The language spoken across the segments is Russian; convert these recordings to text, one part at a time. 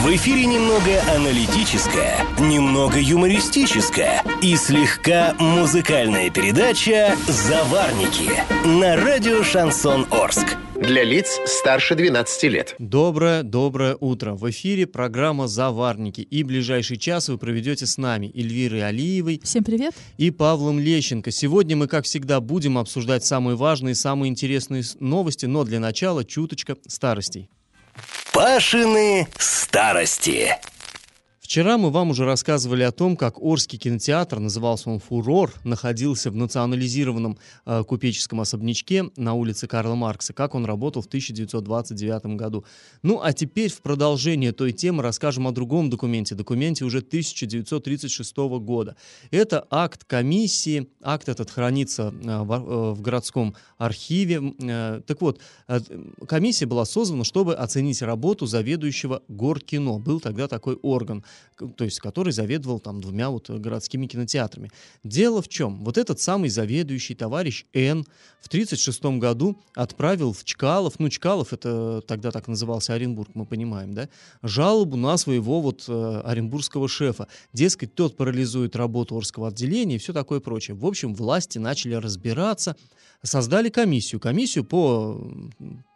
В эфире немного аналитическая, немного юмористическая и слегка музыкальная передача «Заварники» на радио «Шансон Орск». Для лиц старше 12 лет. Доброе, доброе утро. В эфире программа «Заварники». И ближайший час вы проведете с нами Эльвирой Алиевой Всем привет. и Павлом Лещенко. Сегодня мы, как всегда, будем обсуждать самые важные, самые интересные новости, но для начала чуточка старостей. Пашины старости. Вчера мы вам уже рассказывали о том, как Орский кинотеатр, назывался он «Фурор», находился в национализированном э, купеческом особнячке на улице Карла Маркса, как он работал в 1929 году. Ну, а теперь в продолжение той темы расскажем о другом документе, документе уже 1936 года. Это акт комиссии, акт этот хранится э, в, э, в городском архиве. Э, Так вот, э, комиссия была создана, чтобы оценить работу заведующего горкино. Был тогда такой орган, то есть который заведовал там двумя вот городскими кинотеатрами. Дело в чем? Вот этот самый заведующий товарищ Н в 1936 году отправил в Чкалов, ну Чкалов это тогда так назывался Оренбург, мы понимаем, да, жалобу на своего вот э, оренбургского шефа. Дескать, тот парализует работу Орского отделения и все такое прочее. В общем, власти начали разбираться, создали комиссию. Комиссию по,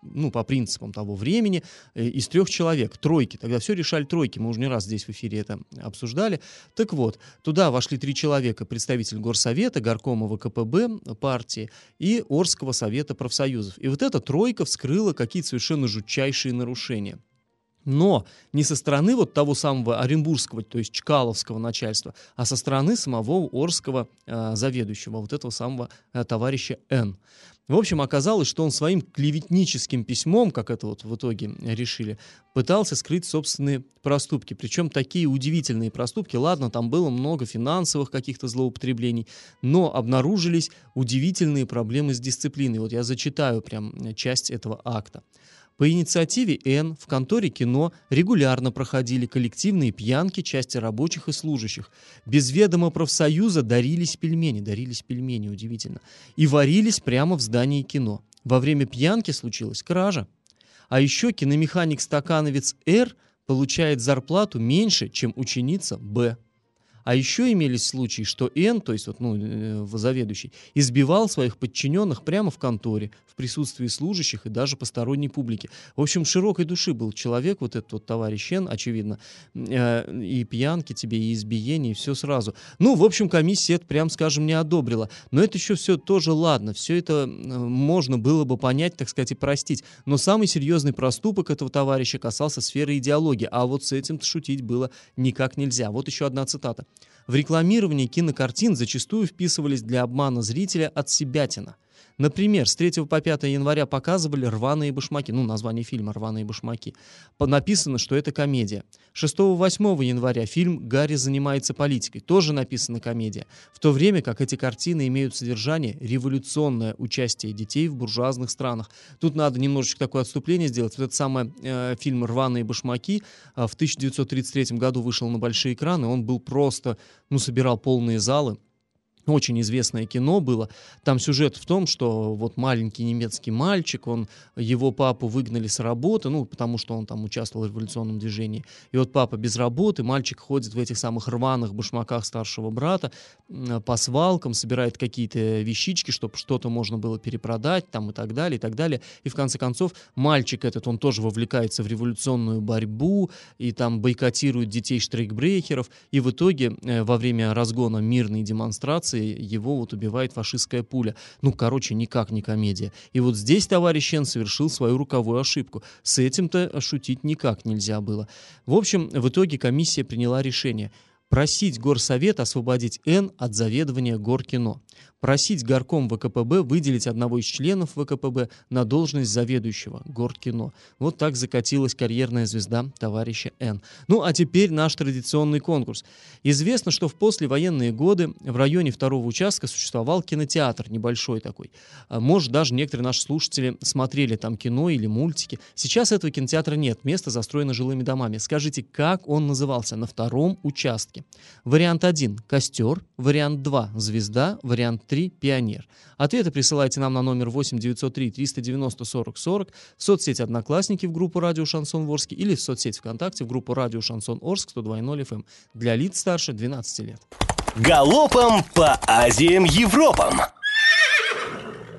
ну, по принципам того времени э, из трех человек, тройки. Тогда все решали тройки. Мы уже не раз здесь в эфире это обсуждали. Так вот, туда вошли три человека. Представитель Горсовета, Горкома ВКПБ партии и Орского совета профсоюзов. И вот эта тройка вскрыла какие-то совершенно жутчайшие нарушения. Но не со стороны вот того самого оренбургского, то есть чкаловского начальства, а со стороны самого Орского э, заведующего, вот этого самого э, товарища Н. В общем, оказалось, что он своим клеветническим письмом, как это вот в итоге решили, пытался скрыть собственные проступки. Причем такие удивительные проступки. Ладно, там было много финансовых каких-то злоупотреблений, но обнаружились удивительные проблемы с дисциплиной. Вот я зачитаю прям э, часть этого акта. По инициативе Н в конторе кино регулярно проходили коллективные пьянки части рабочих и служащих. Без ведома профсоюза дарились пельмени, дарились пельмени, удивительно, и варились прямо в здании кино. Во время пьянки случилась кража. А еще киномеханик-стакановец Р получает зарплату меньше, чем ученица Б. А еще имелись случаи, что Н, то есть вот, ну, э, заведующий, избивал своих подчиненных прямо в конторе, в присутствии служащих и даже посторонней публики. В общем, широкой души был человек, вот этот вот товарищ Н, очевидно, э, и пьянки тебе, и избиение, и все сразу. Ну, в общем, комиссия это, прям скажем, не одобрила. Но это еще все тоже ладно, все это э, можно было бы понять, так сказать, и простить. Но самый серьезный проступок этого товарища касался сферы идеологии, а вот с этим шутить было никак нельзя. Вот еще одна цитата. В рекламировании кинокартин зачастую вписывались для обмана зрителя от себятина. Например, с 3 по 5 января показывали «Рваные башмаки», ну, название фильма «Рваные башмаки». Написано, что это комедия. 6-8 января фильм «Гарри занимается политикой», тоже написано комедия. В то время как эти картины имеют содержание революционное участие детей в буржуазных странах. Тут надо немножечко такое отступление сделать. Вот этот самый э, фильм «Рваные башмаки» э, в 1933 году вышел на большие экраны. Он был просто, ну, собирал полные залы. Очень известное кино было. Там сюжет в том, что вот маленький немецкий мальчик, он, его папу выгнали с работы, ну, потому что он там участвовал в революционном движении. И вот папа без работы, мальчик ходит в этих самых рваных башмаках старшего брата м, по свалкам, собирает какие-то вещички, чтобы что-то можно было перепродать там и так далее, и так далее. И в конце концов мальчик этот, он тоже вовлекается в революционную борьбу и там бойкотирует детей штрейкбрехеров. И в итоге э, во время разгона мирной демонстрации его вот убивает фашистская пуля. Ну, короче, никак не комедия. И вот здесь товарищ Н совершил свою руковую ошибку. С этим-то шутить никак нельзя было. В общем, в итоге комиссия приняла решение просить горсовет освободить Н от заведования горкино, просить горком ВКПБ выделить одного из членов ВКПБ на должность заведующего горкино. Вот так закатилась карьерная звезда товарища Н. Ну а теперь наш традиционный конкурс. Известно, что в послевоенные годы в районе второго участка существовал кинотеатр небольшой такой. А, Может, даже некоторые наши слушатели смотрели там кино или мультики. Сейчас этого кинотеатра нет, место застроено жилыми домами. Скажите, как он назывался на втором участке? Вариант 1 – «Костер», вариант 2 – «Звезда», вариант 3 3 «Пионер». Ответы присылайте нам на номер 8 903 390 40 40 в соцсети «Одноклассники» в группу «Радио Шансон Орск» или в соцсети ВКонтакте в группу «Радио Шансон Орск» 102.0 FM эм для лиц старше 12 лет. Галопом по Азиям Европам!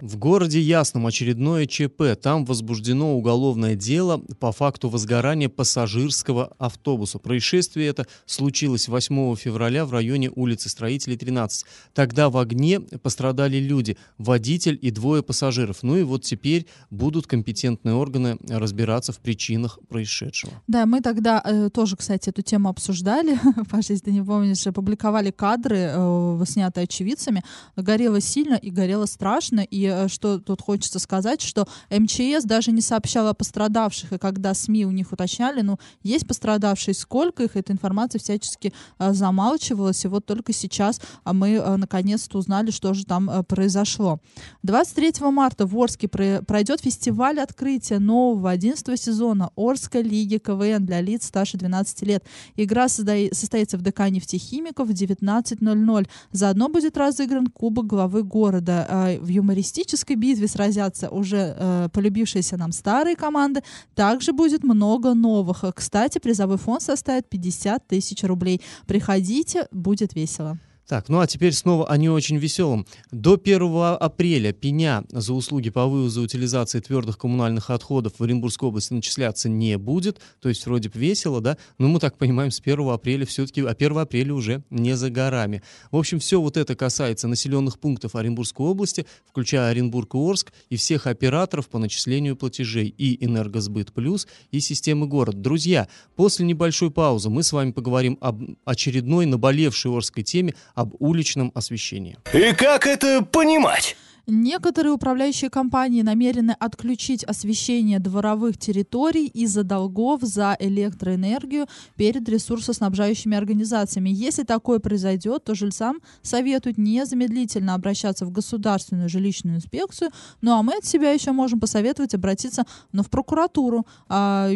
В городе Ясном очередное ЧП. Там возбуждено уголовное дело по факту возгорания пассажирского автобуса. Происшествие это случилось 8 февраля в районе улицы Строителей 13. Тогда в огне пострадали люди, водитель и двое пассажиров. Ну и вот теперь будут компетентные органы разбираться в причинах происшедшего. Да, мы тогда э, тоже, кстати, эту тему обсуждали. Паша, если ты не помнишь, опубликовали кадры, э, снятые очевидцами. Горело сильно и горело страшно. И Э, что тут хочется сказать, что МЧС даже не сообщала о пострадавших, и когда СМИ у них уточняли, ну, есть пострадавшие, сколько их, эта информация всячески а, замалчивалась, и вот только сейчас а мы а, наконец-то узнали, что же там произошло. 23 марта в Орске пройдет фестиваль открытия нового 11 сезона Орской лиги КВН для лиц старше 12 лет. Игра состоится в ДК нефтехимиков в 19.00. Заодно будет разыгран Кубок главы города. В юмористическом классической битве сразятся уже э, полюбившиеся нам старые команды, также будет много новых. Кстати, призовой фонд составит 50 тысяч рублей. Приходите, будет весело. Так, ну а теперь снова о не очень веселом. До 1 апреля пеня за услуги по вывозу и утилизации твердых коммунальных отходов в Оренбургской области начисляться не будет. То есть вроде бы весело, да? Но мы так понимаем, с 1 апреля все-таки, а 1 апреля уже не за горами. В общем, все вот это касается населенных пунктов Оренбургской области, включая Оренбург и Орск, и всех операторов по начислению платежей, и Энергосбыт Плюс, и системы город. Друзья, после небольшой паузы мы с вами поговорим об очередной наболевшей Орской теме об уличном освещении. И как это понимать? Некоторые управляющие компании намерены отключить освещение дворовых территорий из-за долгов за электроэнергию перед ресурсоснабжающими организациями. Если такое произойдет, то жильцам советуют незамедлительно обращаться в государственную жилищную инспекцию. Ну а мы от себя еще можем посоветовать обратиться ну, в прокуратуру. А...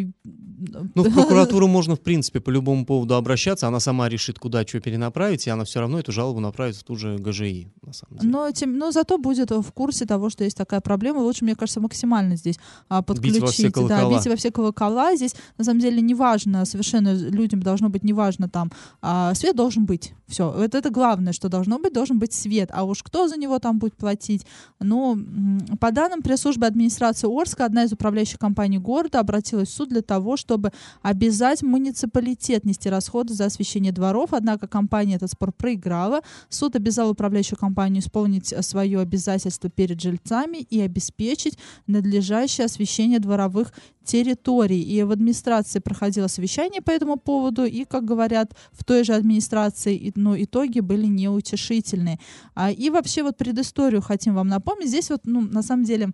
Ну, в прокуратуру можно, в принципе, по любому поводу обращаться. Она сама решит, куда что перенаправить, и она все равно эту жалобу направит в ту же ГЖИ, на самом деле. Но, тем, но зато будет в курсе того, что есть такая проблема. Лучше, мне кажется, максимально здесь а, подключить. Бить во все колокола. Да, бить во все колокола. Здесь, на самом деле, неважно, совершенно людям должно быть неважно там. А, свет должен быть. Все. Вот это главное, что должно быть, должен быть свет. А уж кто за него там будет платить? Ну, по данным пресс-службы администрации Орска, одна из управляющих компаний города обратилась в суд для того, чтобы обязать муниципалитет нести расходы за освещение дворов. Однако компания этот спор проиграла. Суд обязал управляющую компанию исполнить свое обязательство обязательства перед жильцами и обеспечить надлежащее освещение дворовых территорий. И в администрации проходило совещание по этому поводу, и, как говорят в той же администрации, ну, итоги были неутешительные. А, и вообще вот предысторию хотим вам напомнить. Здесь вот, ну, на самом деле,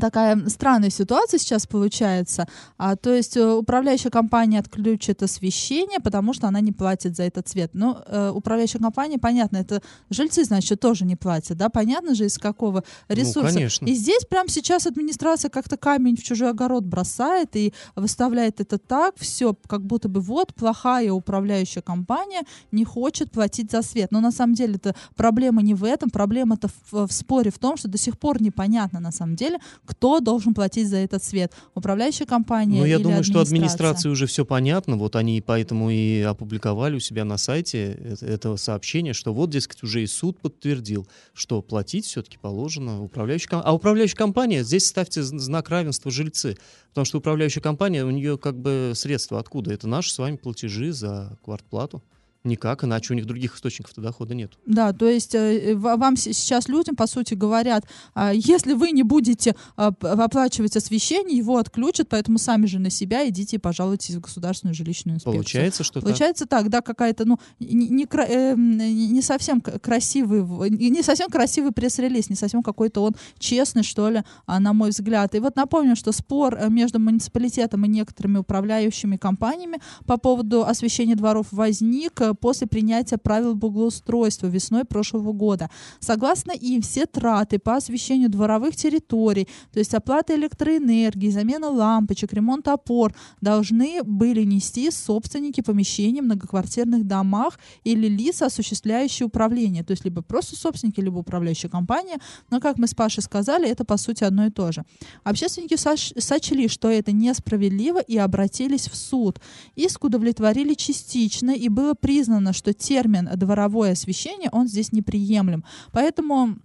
такая странная ситуация сейчас получается. А, то есть э, управляющая компания отключит освещение, потому что она не платит за этот цвет. Но э, управляющая компания, понятно, это жильцы, значит, тоже не платят, да? Понятно же, из какого ну, ресурса. Ну, конечно. И здесь прямо сейчас администрация как-то камень в чужой огород бросает и выставляет это так, все, как будто бы вот плохая управляющая компания не хочет платить за свет. Но на самом деле это проблема не в этом, проблема-то в, в споре в том, что до сих пор непонятно на самом деле, кто должен платить за этот свет? Управляющая компания Ну, я или думаю, что администрации уже все понятно, вот они поэтому и опубликовали у себя на сайте это, это сообщение, что вот, дескать, уже и суд подтвердил, что платить все-таки положено управляющей компании. А управляющая компания, здесь ставьте знак равенства жильцы, потому что управляющая компания, у нее как бы средства откуда? Это наши с вами платежи за квартплату. Никак, иначе у них других источников дохода нет. Да, то есть э, вам сейчас людям, по сути, говорят, э, если вы не будете э, оплачивать освещение, его отключат, поэтому сами же на себя идите и пожалуйтесь в государственную жилищную инспекцию. Получается, что Получается так, так да, какая-то, ну, не, не, э, не совсем красивый, не совсем красивый пресс-релиз, не совсем какой-то он честный, что ли, а, на мой взгляд. И вот напомню, что спор э, между муниципалитетом и некоторыми управляющими компаниями по поводу освещения дворов возник э, после принятия правил благоустройства весной прошлого года. Согласно им, все траты по освещению дворовых территорий, то есть оплата электроэнергии, замена лампочек, ремонт опор, должны были нести собственники помещений в многоквартирных домах или лица, осуществляющие управление, то есть либо просто собственники, либо управляющая компания. Но, как мы с Пашей сказали, это по сути одно и то же. Общественники сочли, что это несправедливо и обратились в суд. Иск удовлетворили частично, и было признано, что термин «дворовое освещение» он здесь неприемлем. Поэтому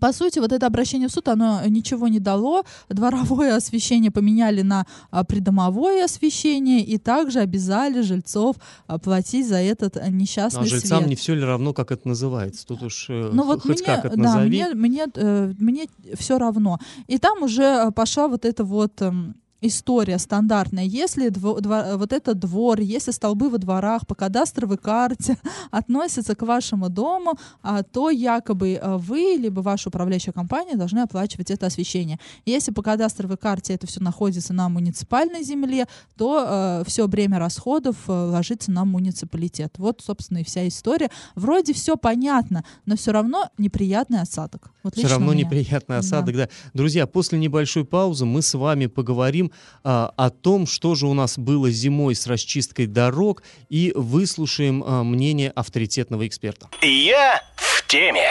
по сути, вот это обращение в суд, оно ничего не дало. Дворовое освещение поменяли на а, придомовое освещение и также обязали жильцов а, платить за этот а, несчастный свет. а жильцам свет. не все ли равно, как это называется? Тут уж э, ну, вот хоть мне, как это да, назови. Мне, мне, э, мне все равно. И там уже пошла вот это вот... Э, история стандартная. Если дво, дво, вот этот двор, если столбы во дворах по кадастровой карте относятся к вашему дому, а, то якобы а, вы, либо ваша управляющая компания должны оплачивать это освещение. Если по кадастровой карте это все находится на муниципальной земле, то а, все бремя расходов а, ложится на муниципалитет. Вот, собственно, и вся история. Вроде все понятно, но все равно неприятный осадок. Вот все равно неприятный осадок, да. да. Друзья, после небольшой паузы мы с вами поговорим а, о том, что же у нас было зимой с расчисткой дорог, и выслушаем а, мнение авторитетного эксперта. Я в теме.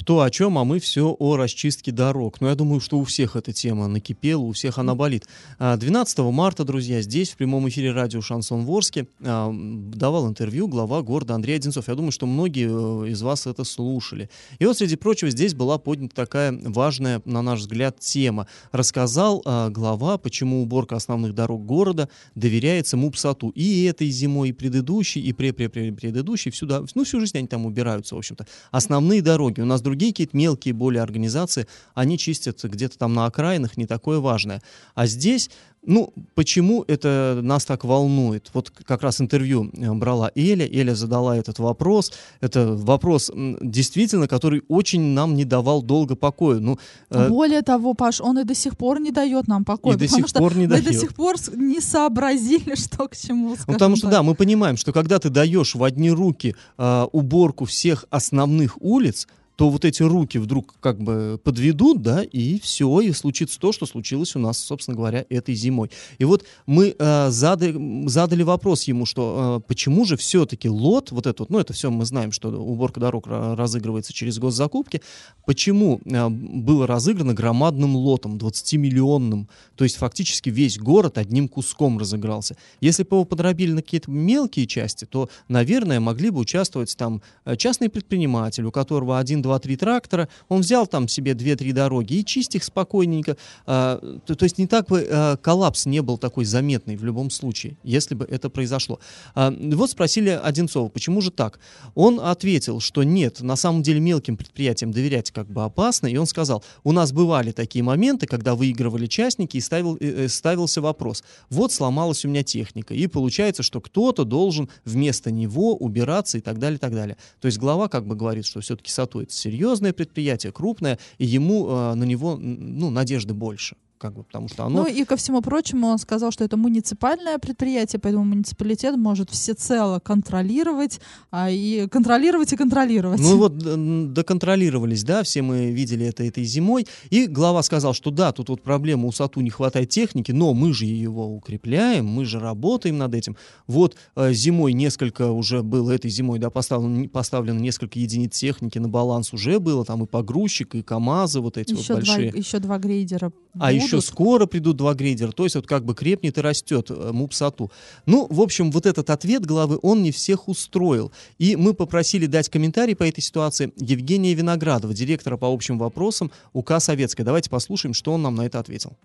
Кто о чем, а мы все о расчистке дорог. Но я думаю, что у всех эта тема накипела, у всех она болит. 12 а, марта, друзья, здесь, в прямом эфире радио «Шансон Ворске», а, давал интервью глава города Андрей Одинцов. Я думаю, что многие э, из вас это слушали. И вот, среди прочего, здесь была поднята такая важная, на наш взгляд, тема. Рассказал а, глава, почему уборка основных дорог города доверяется МУПСАТу. И этой зимой, и предыдущей, и предыдущей, всю, ну, всю жизнь они там убираются, в общем-то. Основные дороги. У нас другие какие-то мелкие более организации, они чистят где-то там на окраинах, не такое важное. А здесь ну, почему это нас так волнует? Вот как раз интервью э, брала Эля, Эля задала этот вопрос. Это вопрос действительно, который очень нам не давал долго покоя. Ну, э... Более того, Паш, он и до сих пор не дает нам покоя. И до сих пор не мы дает. до сих пор не сообразили, что к чему. Ну, потому что, так. да, мы понимаем, что когда ты даешь в одни руки э, уборку всех основных улиц, то вот эти руки вдруг как бы подведут, да, и все, и случится то, что случилось у нас, собственно говоря, этой зимой. И вот мы э, задали, задали вопрос ему, что э, почему же все-таки лот, вот этот, ну это все мы знаем, что уборка дорог разыгрывается через госзакупки, почему э, было разыграно громадным лотом, 20-миллионным, то есть фактически весь город одним куском разыгрался. Если бы его подробили на какие-то мелкие части, то, наверное, могли бы участвовать там э, частный предприниматель, у которого один-два два-три трактора, он взял там себе две-три дороги и чисть их спокойненько. А, то, то есть не так бы а, коллапс не был такой заметный в любом случае, если бы это произошло. А, вот спросили Одинцова, почему же так? Он ответил, что нет, на самом деле мелким предприятиям доверять как бы опасно, и он сказал, у нас бывали такие моменты, когда выигрывали частники и ставил, э, э ставился вопрос, вот сломалась у меня техника, и получается, что кто-то должен вместо него убираться и так далее, и так далее. То есть глава как бы говорит, что все-таки сатует серьезное предприятие, крупное, и ему э, на него ну, надежды больше как бы, потому что оно... Ну и ко всему прочему он сказал, что это муниципальное предприятие, поэтому муниципалитет может всецело контролировать, а, и контролировать и контролировать. Ну вот доконтролировались, да, все мы видели это этой зимой, и глава сказал, что да, тут вот проблема у САТУ не хватает техники, но мы же его укрепляем, мы же работаем над этим. Вот э, зимой несколько уже было, этой зимой, да, поставлено, поставлено несколько единиц техники на баланс уже было, там и погрузчик, и КАМАЗы вот эти еще вот большие. Два, еще два грейдера а будут. еще скоро придут два грейдера, то есть вот как бы крепнет и растет э, МУПСАТУ. Ну, в общем, вот этот ответ главы, он не всех устроил. И мы попросили дать комментарий по этой ситуации Евгения Виноградова, директора по общим вопросам УК Советская. Давайте послушаем, что он нам на это ответил.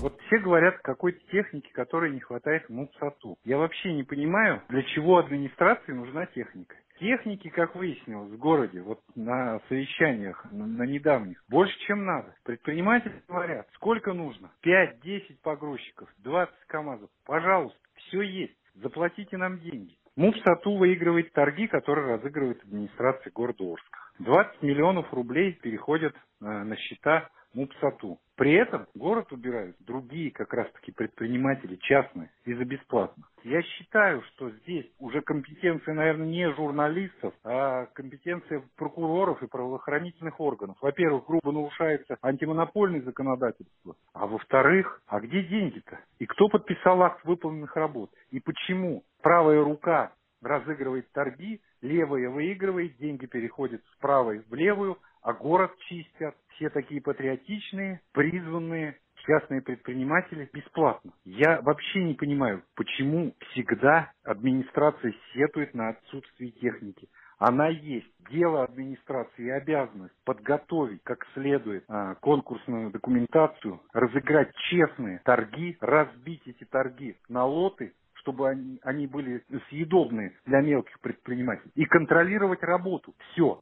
Вот все говорят о какой-то технике, которой не хватает МУПСАТУ. Я вообще не понимаю, для чего администрации нужна техника. Техники, как выяснилось, в городе, вот на совещаниях, на, на недавних, больше, чем надо. Предприниматели говорят, сколько нужно? 5-10 погрузчиков, 20 КАМАЗов. Пожалуйста, все есть. Заплатите нам деньги. МУПСАТУ выигрывает торги, которые разыгрывает администрация города Орска. 20 миллионов рублей переходят э, на счета МУПСАТУ. При этом город убирают другие как раз-таки предприниматели, частные, и за бесплатно. Я считаю, что здесь уже компетенция, наверное, не журналистов, а компетенция прокуроров и правоохранительных органов. Во-первых, грубо нарушается антимонопольное законодательство. А во-вторых, а где деньги-то? И кто подписал акт выполненных работ? И почему правая рука разыгрывает торги, левая выигрывает, деньги переходят с правой в левую, а город чистят. Все такие патриотичные, призванные частные предприниматели бесплатно. Я вообще не понимаю, почему всегда администрация сетует на отсутствие техники. Она есть. Дело администрации и обязанность подготовить как следует а, конкурсную документацию, разыграть честные торги, разбить эти торги на лоты, чтобы они, они были съедобные для мелких предпринимателей, и контролировать работу. Все.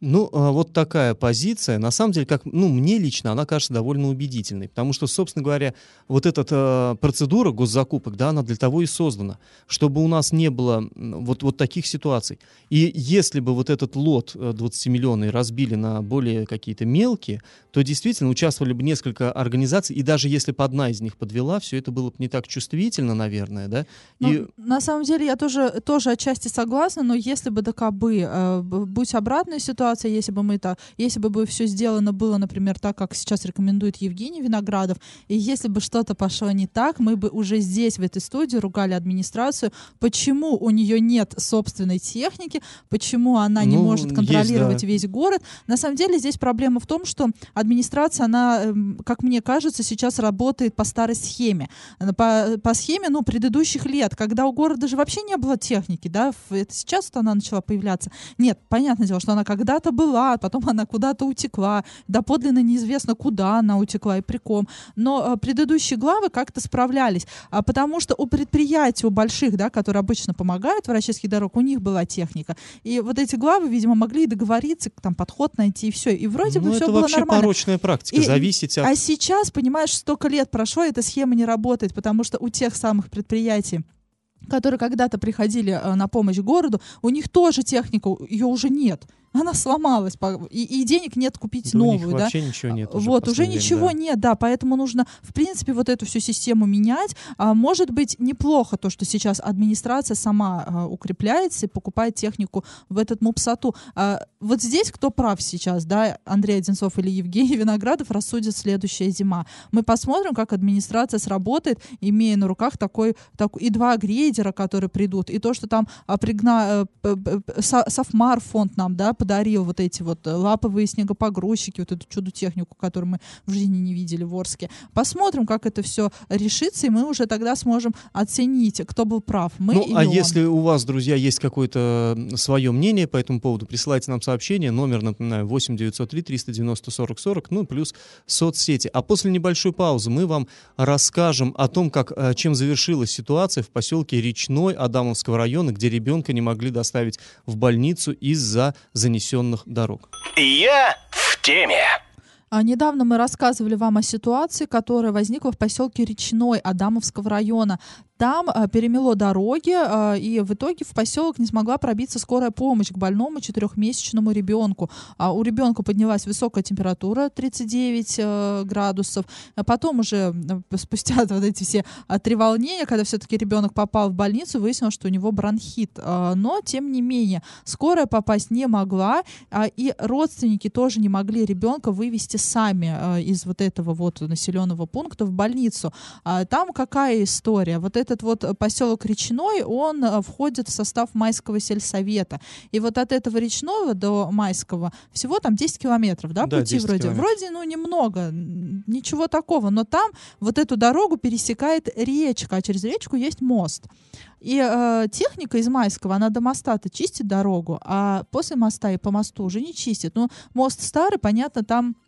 Ну, а, вот такая позиция, на самом деле, как, ну, мне лично она кажется довольно убедительной, потому что, собственно говоря, вот эта э, процедура госзакупок, да, она для того и создана, чтобы у нас не было вот, вот таких ситуаций. И если бы вот этот лот 20-миллионный э, разбили на более какие-то мелкие, то действительно участвовали бы несколько организаций, и даже если бы одна из них подвела, все это было бы не так чувствительно, наверное, да? Ну, и... На самом деле я тоже, тоже отчасти согласна, но если бы ДКБ, э, будь обратная ситуация, ситуация, если бы мы так, если бы все сделано было, например, так, как сейчас рекомендует Евгений Виноградов, и если бы что-то пошло не так, мы бы уже здесь, в этой студии, ругали администрацию, почему у нее нет собственной техники, почему она не Ну, может контролировать есть, да. весь город. На самом деле здесь проблема в том, что администрация, она, эм, как мне кажется, сейчас работает по старой схеме. По, по схеме, ну, предыдущих лет, когда у города же вообще не было техники, да, это сейчас она начала появляться. Нет, понятное дело, что она когда-то была, потом она куда-то утекла, доподлинно неизвестно, куда она утекла и при ком. Но э, предыдущие главы как-то справлялись, а, потому что у предприятий, у больших, да, которые обычно помогают в Рачинских дорог, у них была техника. И вот эти главы, видимо, могли и договориться, там, подход найти, и все. И вроде бы ну, все это было вообще нормально. порочная практика, И- зависеть от... А сейчас, понимаешь, столько лет прошло, эта схема не работает, потому что у тех самых предприятий, которые когда-то приходили э, на помощь городу, у них тоже техника, ее уже нет. Она сломалась, и, и денег нет купить Да новую, да. вообще ничего нет. уже в вот, уже ничего время, нет, да, поэтому нужно, в принципе, вот эту всю систему менять. А, может быть, неплохо то, что сейчас администрация сама а, укрепляется и покупает технику в этот МУПСАТу. А, вот здесь кто прав сейчас, да, Андрей Одинцов или Евгений Виноградов рассудит следующая зима. Мы посмотрим, как администрация сработает, имея на руках такой, такой и два грейдера, которые придут, и то, что там а, пригна, Са- Софмар фонд нам, да, подарил вот эти вот э, лаповые снегопогрузчики, вот эту чудо-технику, которую мы в жизни не видели в Орске. Посмотрим, как это все решится, и мы уже тогда сможем оценить, кто был прав, мы ну, или а он. если у вас, друзья, есть какое-то свое мнение по этому поводу, присылайте нам сообщение. Номер, напоминаю, 8 903 390 40 40, ну, плюс соцсети. А после небольшой паузы мы вам расскажем о том, как, э, чем завершилась ситуация в поселке Речной Адамовского района, где ребенка не могли доставить в больницу из-за занесенных дорог. Я в теме. А, Недавно мы рассказывали вам о ситуации, которая возникла в поселке Речной Адамовского района. Там а, перемело дороги, а, и в итоге в поселок не смогла пробиться скорая помощь к больному четырехмесячному ребенку. А у ребенка поднялась высокая температура 39 э, градусов. А потом уже э, спустя вот эти все а, три волнения, когда все-таки ребенок попал в больницу, выяснилось, что у него бронхит. А, Но, тем не менее, скорая попасть не могла, и родственники тоже не могли ребенка вывести сами из вот этого вот населенного пункта в больницу. Там какая история? Вот этот вот поселок Речной, он а, входит в состав Майского сельсовета. И вот от этого Речного до Майского всего там 10 километров, да, Да, пути 10 вроде. километров. Вроде, ну, немного, ничего такого, но там вот эту дорогу пересекает речка, а через речку есть мост. И э, техника из Майского, она до моста-то чистит дорогу, а после моста и по мосту уже не чистит. Ну, мост старый, понятно, там э,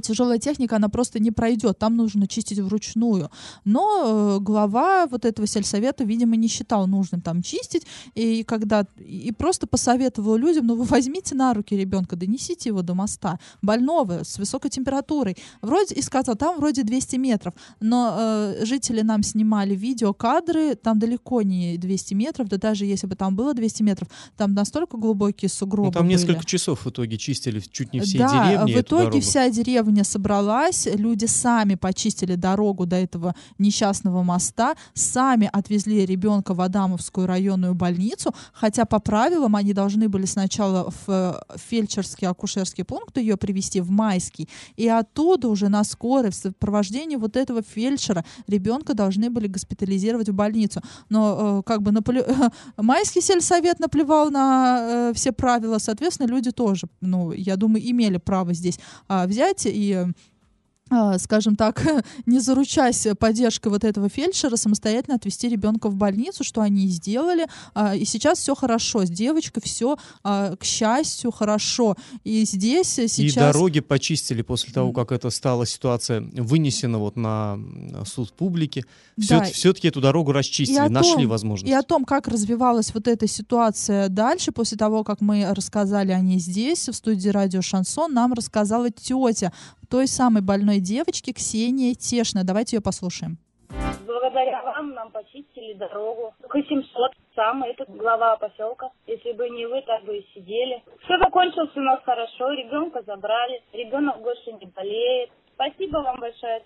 тяжелая техника, она просто не пройдет, там нужно чистить вручную. Но э, глава вот этого сельсовета, видимо, не считал нужным там чистить, и когда и просто посоветовал людям, ну вы возьмите на руки ребенка, донесите его до моста, больного, с высокой температурой. Вроде, и сказал, там вроде 200 метров, но э, жители нам снимали видеокадры, там далеко не 200 метров, да даже если бы там было 200 метров, там настолько глубокие сугробы Ну, там были. несколько часов в итоге чистили чуть не все да, деревни в итоге вся деревня деревня собралась, люди сами почистили дорогу до этого несчастного моста, сами отвезли ребенка в Адамовскую районную больницу, хотя по правилам они должны были сначала в э, фельдшерский акушерский пункт ее привести в майский, и оттуда уже на скорой в сопровождении вот этого фельдшера ребенка должны были госпитализировать в больницу. Но э, как бы наплю... майский сельсовет наплевал на э, все правила, соответственно, люди тоже, ну, я думаю, имели право здесь э, взять и а, скажем так, не заручаясь поддержкой вот этого фельдшера, самостоятельно отвезти ребенка в больницу, что они и сделали. А, и сейчас все хорошо. С девочкой все, а, к счастью, хорошо. И здесь сейчас... И дороги почистили после того, как это стала ситуация вынесена вот на суд публики. Все, да. Все-таки эту дорогу расчистили, том, нашли возможность. И о том, как развивалась вот эта ситуация дальше, после того, как мы рассказали о ней здесь, в студии радио «Шансон», нам рассказала тетя той самой больной девочки Ксения Тешна. Давайте ее послушаем. Благодаря вам нам почистили дорогу. К 700 сам этот глава поселка. Если бы не вы, так бы и сидели. Все закончилось у нас хорошо, ребенка забрали, ребенок больше не болеет. Спасибо вам большое.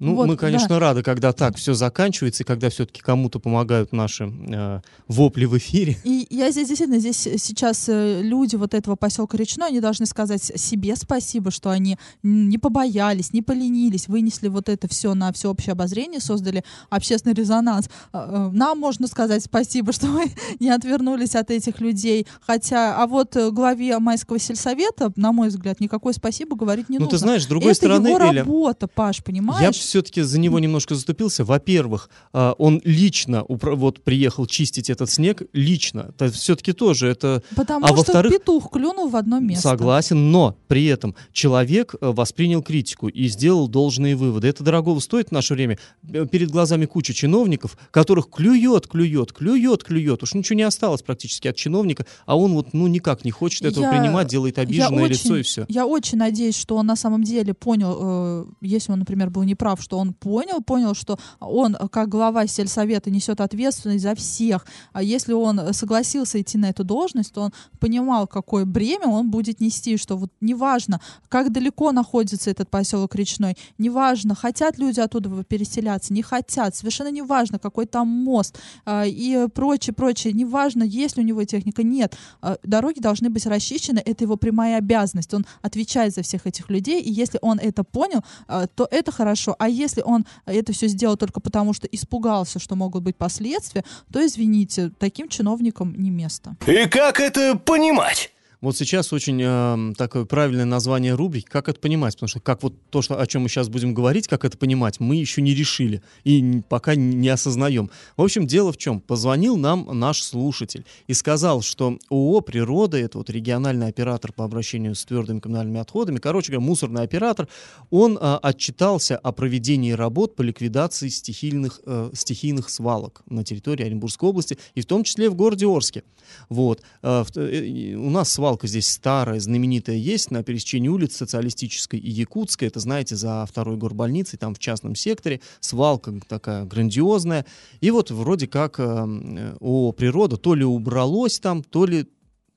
Ну, вот, мы, конечно, да. рады, когда так все заканчивается, и когда все-таки кому-то помогают наши э, вопли в эфире. И я здесь действительно, здесь сейчас э, люди вот этого поселка Речной, они должны сказать себе спасибо, что они не побоялись, не поленились, вынесли вот это все на всеобщее обозрение, создали общественный резонанс. Э, нам можно сказать спасибо, что мы не отвернулись от этих людей. Хотя, а вот главе майского сельсовета, на мой взгляд, никакой спасибо говорить не ну, нужно. Ну, ты знаешь, с другой это стороны, его Эля, работа, Паш, понимаешь? Я все-таки за него немножко заступился. Во-первых, а, он лично вот приехал чистить этот снег лично. Это все-таки тоже это. Потому а что петух клюнул в одно место. Согласен, но при этом человек э, воспринял критику и сделал должные выводы. Это дорогого стоит в наше время. Э, перед глазами куча чиновников, которых клюет, клюет, клюет, клюет. Уж ничего не осталось практически от чиновника, а он вот ну никак не хочет этого я, принимать, делает обиженное очень, лицо и все. Я очень надеюсь, что он на самом деле понял, э, если он, например, был неправ, что он понял, понял, что он, как глава сельсовета, несет ответственность за всех. А если он согласился идти на эту должность, то он понимал, какое бремя он будет нести, что вот неважно, как далеко находится этот поселок Речной, неважно, хотят люди оттуда переселяться, не хотят, совершенно неважно, какой там мост а, и прочее, прочее, неважно, есть ли у него техника, нет. А, дороги должны быть расчищены, это его прямая обязанность, он отвечает за всех этих людей, и если он это понял, а, то это хорошо. А если он это все сделал только потому, что испугался, что могут быть последствия, то, извините, таким чиновникам не место. И как это понимать? Вот сейчас очень э, такое правильное название рубрики, как это понимать, потому что как вот то, что, о чем мы сейчас будем говорить, как это понимать, мы еще не решили и пока не осознаем. В общем, дело в чем? Позвонил нам наш слушатель и сказал, что ООО «Природа», это вот региональный оператор по обращению с твердыми коммунальными отходами, короче говоря, мусорный оператор, он э, отчитался о проведении работ по ликвидации стихийных, э, стихийных свалок на территории Оренбургской области и в том числе в городе Орске. Вот. Э, э, у нас свалка свалка здесь старая, знаменитая есть на пересечении улиц Социалистической и Якутской. Это, знаете, за второй горбольницей, там в частном секторе. Свалка такая грандиозная. И вот вроде как э, о природа то ли убралось там, то ли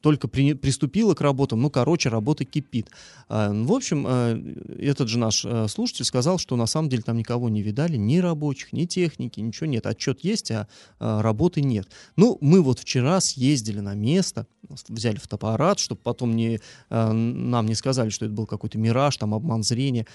только при, приступила к работам, ну, короче, работа кипит. А, в общем, а, этот же наш а, слушатель сказал, что на самом деле там никого не видали, ни рабочих, ни техники, ничего нет. Отчет есть, а работы нет. Ну, мы вот вчера съездили на место, взяли фотоаппарат, чтобы потом не, нам не сказали, что это был какой-то мираж, там обман зрения.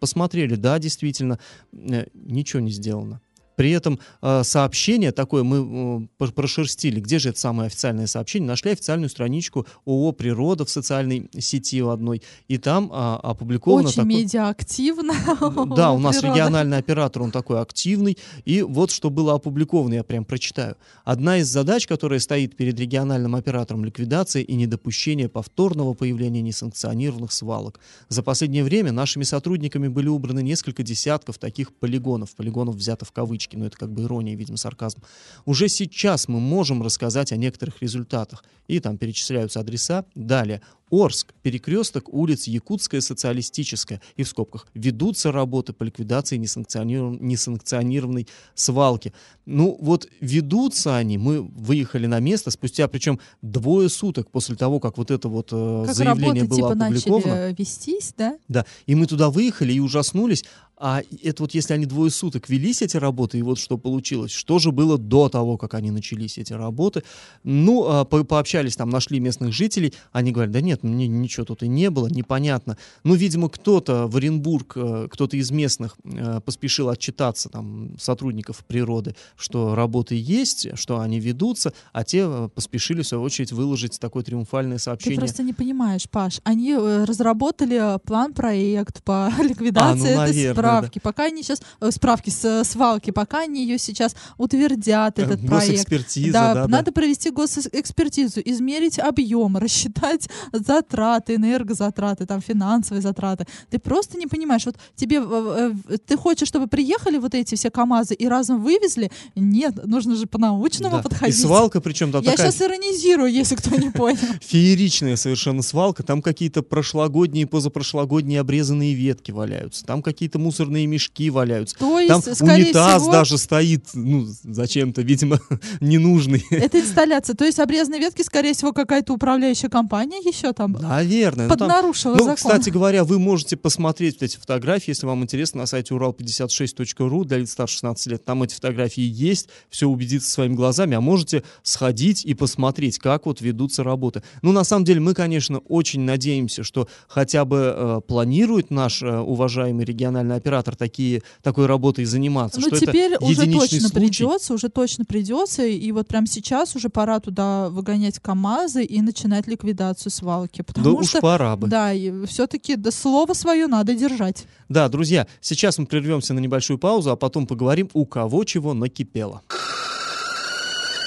Посмотрели, да, действительно, э, ничего не сделано. При этом э, сообщение такое мы э, прошерстили. Где же это самое официальное сообщение? Нашли официальную страничку ООО «Природа» в социальной сети у одной. И там э, опубликовано... Очень такой... медиа-активно. Да, у нас региональный оператор, он такой активный. И вот что было опубликовано, я прям прочитаю. Одна из задач, которая стоит перед региональным оператором ликвидация и недопущение повторного появления несанкционированных свалок. За последнее время нашими сотрудниками были убраны несколько десятков таких полигонов. Полигонов взято в кавычки кавычки, но это как бы ирония, видимо, сарказм. Уже сейчас мы можем рассказать о некоторых результатах. И там перечисляются адреса. Далее. Орск, перекресток улиц Якутская, Социалистическая и в скобках ведутся работы по ликвидации несанкциониров- несанкционированной свалки. Ну вот ведутся они, мы выехали на место спустя причем двое суток после того, как вот это вот э, Как заявление работы было типа опубликовано. начали э, вестись, да? Да, и мы туда выехали и ужаснулись. А это вот если они двое суток велись, эти работы, и вот что получилось, что же было до того, как они начались, эти работы. Ну, а, по- пообщались там, нашли местных жителей, они говорят, да нет, мне ничего тут и не было, непонятно. Ну, видимо, кто-то в Оренбург, э, кто-то из местных э, поспешил отчитаться, там, сотрудников природы, что работы есть, что они ведутся, а те э, поспешили, в свою очередь, выложить такое триумфальное Ты сообщение. просто не понимаешь, Паш. Они разработали план-проект по ликвидации А, ну, этой наверное, справки. Пока они сейчас... справки с свалки. Пока они ее сейчас утвердят, этот проект. Да, да, да. надо провести госэкспертизу, измерить объем, рассчитать затраты, энергозатраты, там, финансовые затраты. Ты просто не понимаешь, вот тебе, э, э, ты хочешь, чтобы приехали вот эти все КАМАЗы и разом вывезли? Нет, нужно же по-научному Да. подходить. И свалка, причем там Я такая сейчас иронизирую, если кто не понял. фееричная совершенно свалка. Там какие-то прошлогодние, позапрошлогодние обрезанные ветки валяются. Там какие-то мусорные мешки валяются. То есть, Там унитаз всего, даже стоит, ну, зачем-то, видимо, ненужный. это инсталляция. То есть обрезанные ветки, скорее всего, какая-то управляющая компания еще там Наверное. Ну, там- поднарушила Ну, закон. кстати говоря, вы можете посмотреть эти фотографии, если вам интересно, на сайте урал56.ру для лиц старше 16 лет. Там эти фотографии есть, все убедиться своими глазами, а можете сходить и посмотреть, как вот ведутся работы. Ну, на самом деле, мы, конечно, очень надеемся, что хотя бы э, планирует наш э, уважаемый региональный оператор такие, такой работой заниматься. Ну, теперь это уже точно случай. придется, уже точно придется. И вот прямо сейчас уже пора туда выгонять КАМАЗы и начинать ликвидацию свалки. Да Потому уж что, пора бы. да, все-таки да, слово свое надо держать. Да, друзья, сейчас мы прервемся на небольшую паузу, а потом поговорим, у кого чего накипело.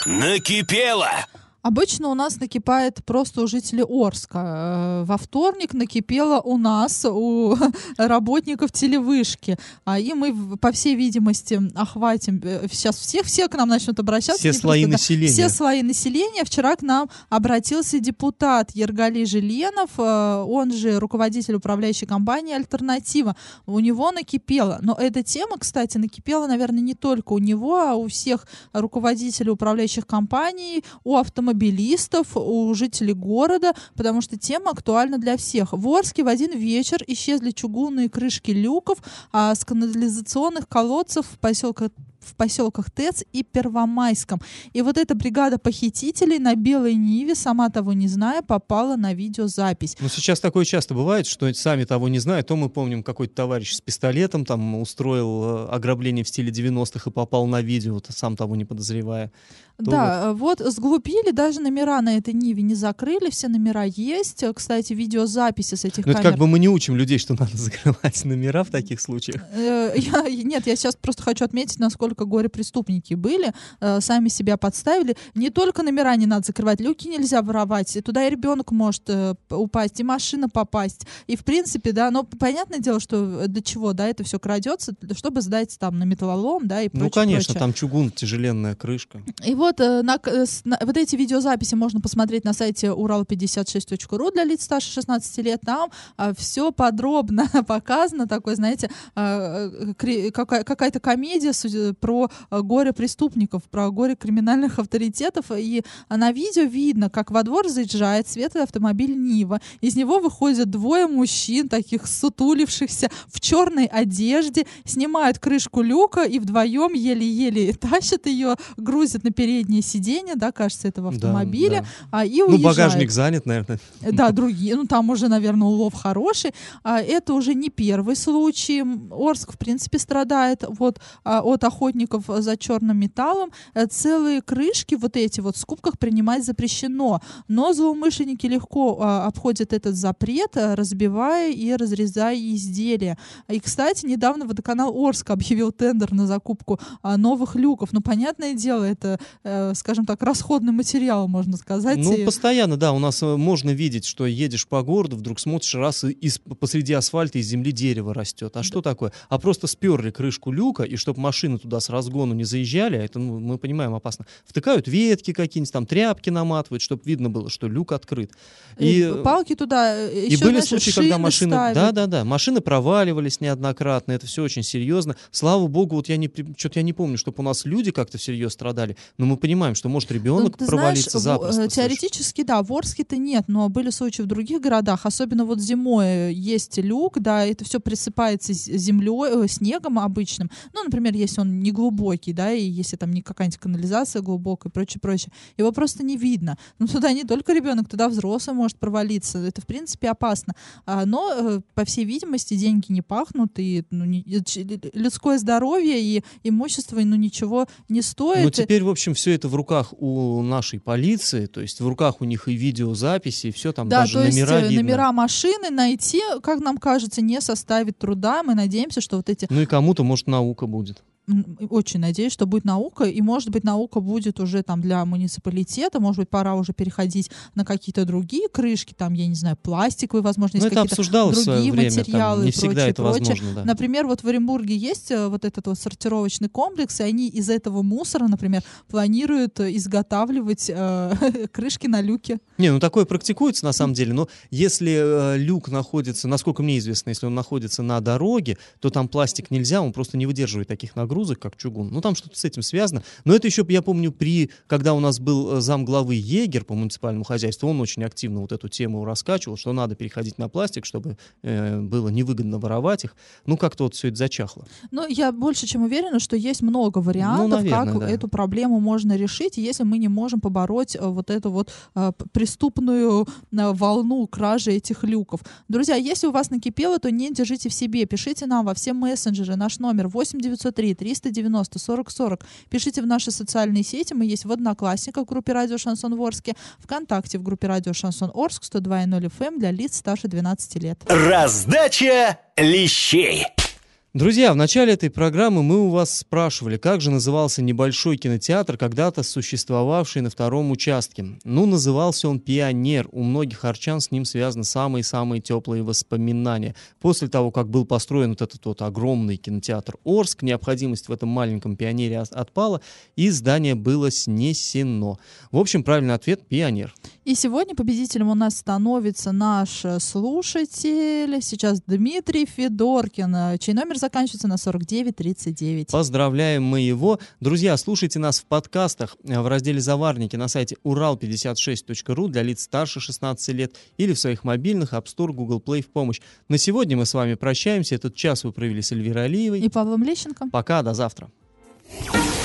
Накипело! Обычно у нас накипает просто у жителей Орска. Э, Во вторник накипело у нас, у работников телевышки. А И мы, по всей видимости, охватим э, сейчас всех, все к нам начнут обращаться. Все слои просто, да, населения. Все слои населения. Вчера к нам обратился депутат Ергали Жиленов, э, он же руководитель управляющей компании «Альтернатива». У него накипело. Но эта тема, кстати, накипела, наверное, не только у него, а у всех руководителей управляющих компаний, у автомобилистов, у жителей города, потому что тема актуальна для всех. В Орске в один вечер исчезли чугунные крышки люков а с канализационных колодцев в поселках в поселках ТЭЦ и Первомайском. И вот эта бригада похитителей на белой Ниве, сама того не зная, попала на видеозапись. Ну, сейчас такое часто бывает, что сами того не зная, то мы помним, какой-то товарищ с пистолетом там устроил э, ограбление в стиле 90-х и попал на видео, вот сам того не подозревая. Да, вот сглупили, даже номера на этой Ниве не закрыли, все номера есть. Кстати, видеозаписи с этих Ну, это камер. как бы мы не учим людей, что надо закрывать номера в таких случаях. Э, я- нет, я сейчас просто хочу отметить, насколько горе-преступники были, э, сами себя подставили. Не только номера не надо закрывать, люки нельзя воровать, и туда и ребенок может э, упасть, и машина попасть. И в принципе, да, но понятное дело, что э, для чего, да, это все крадется, чтобы сдать там на металлолом, да, и прочее. ну, конечно, прочее. там чугун, тяжеленная крышка. И вот, э, на, э, на- вот эти видеозаписи можно посмотреть на сайте урал56.ру для лиц старше 16 лет. Там все подробно показано, такой, знаете, э, какая- какая-то комедия про э, горе преступников, про горе криминальных авторитетов. И на видео видно, как во двор заезжает светлый автомобиль Нива. Из него выходят двое мужчин, таких сутулившихся, в черной одежде, снимают крышку люка и вдвоем еле-еле тащат ее, грузят на переднее сиденье, да, кажется, этого Да, автомобиля, да. а, и Ну, уезжают. багажник занят, наверное. Да, другие, ну там уже, наверное, улов хороший. А, это уже не первый случай. Орск, в принципе, страдает вот а, от охотников за черным металлом. Э, Целые крышки вот эти вот в скупках принимать запрещено. Но злоумышленники легко а, обходят этот запрет, а, разбивая и разрезая изделия. И, кстати, недавно водоканал Орск объявил тендер на закупку а, новых люков. Ну, понятное дело, это, э, скажем так, расходный материал, можно сказать. Ну, и- постоянно, да, у нас э, можно видеть, что едешь по городу, вдруг смотришь, раз из, посреди асфальта из земли дерево растет. А что такое? А просто сперли крышку люка, и чтобы машина туда туда с разгону не заезжали, а это, ну, мы понимаем, опасно, втыкают ветки какие-нибудь, там тряпки наматывают, чтобы видно было, что люк открыт. И, и палки туда, э, и еще, были знаешь, случаи, когда шины машины, ставят. да, да, да, машины проваливались неоднократно, это все очень серьезно. Слава богу, вот я не, что-то я не помню, чтобы у нас люди как-то всерьез страдали, но мы понимаем, что может Ну, ребенок ты провалиться знаешь, запросто. э, слышишь. теоретически, да, в Орске-то нет, но были случаи в других городах, особенно вот зимой есть люк, да, это все присыпается землей, снегом обычным. Ну, например, если он не глубокий, да, и если там не какая-нибудь канализация глубокая и прочее, прочее, его просто не видно. Ну, туда не только ребенок, туда взрослый может провалиться. Это, в принципе, опасно. А, но, э, по всей видимости, деньги не пахнут, и ну, не- и ч- людское здоровье и имущество, ну, ничего не стоит. Ну, теперь, в общем, все это в руках у нашей полиции, то есть в руках у них и видеозаписи, и все там Да, даже то есть номера э, видно. номера машины найти, как нам кажется, не составит труда. Мы надеемся, что вот эти Ну и кому-то, может, наука будет. Очень надеюсь, что будет наука, и может быть наука будет уже там для муниципалитета, может быть пора уже переходить на какие-то другие крышки, там я не знаю пластиковые, возможно, Ну, есть это какие-то свое другие время, там материалы не и всегда прочее, это прочее. возможно, да. Например, вот в Оренбурге есть э, вот этот вот сортировочный комплекс, и они из этого мусора, например, планируют э, изготавливать э, крышки на люке. Не, ну такое практикуется на самом деле, но если э, люк находится, насколько мне известно, если он находится на дороге, то там пластик нельзя, он просто не выдерживает таких нагрузок, как чугун. Ну там что-то с этим связано. Но это еще, я помню, при, когда у нас был э, зам главы егер по муниципальному хозяйству, он очень активно вот эту тему раскачивал, что надо переходить на пластик, чтобы э, было невыгодно воровать их. Ну как-то вот все это зачахло. Ну, я больше чем уверена, что есть много вариантов, наверное, как да. эту проблему можно решить, если мы не можем побороть э, вот эту вот э, преступную э, волну кражи этих люков. Друзья, если у вас накипело, то не держите в себе. Пишите нам во все мессенджеры. Наш номер 8903 390 40 40. Пишите в наши социальные сети. Мы есть в Одноклассниках в группе Радио Шансон Ворске, ВКонтакте в группе Радио Шансон Орск 102.0 FM эм для лиц старше 12 лет. Раздача лещей. Друзья, в начале этой программы мы у вас спрашивали, как же назывался небольшой кинотеатр, когда-то существовавший на втором участке. Ну, назывался он «Пионер». У многих арчан с ним связаны самые-самые теплые воспоминания. После того, как был построен вот этот вот огромный кинотеатр «Орск», необходимость в этом маленьком «Пионере» от- отпала, и здание было снесено. В общем, правильный ответ «Пионер». И сегодня победителем у нас становится наш слушатель, сейчас Дмитрий Федоркин, чей номер заканчивается на 4939. Поздравляем мы его. Друзья, слушайте нас в подкастах э, в разделе «Заварники» на сайте урал56.ру для лиц старше 16 лет или в своих мобильных App Store, Google Play в помощь. На сегодня мы с вами прощаемся. Этот час вы провели с Эльвирой Алиевой. И Павлом Лещенко. Пока, до завтра.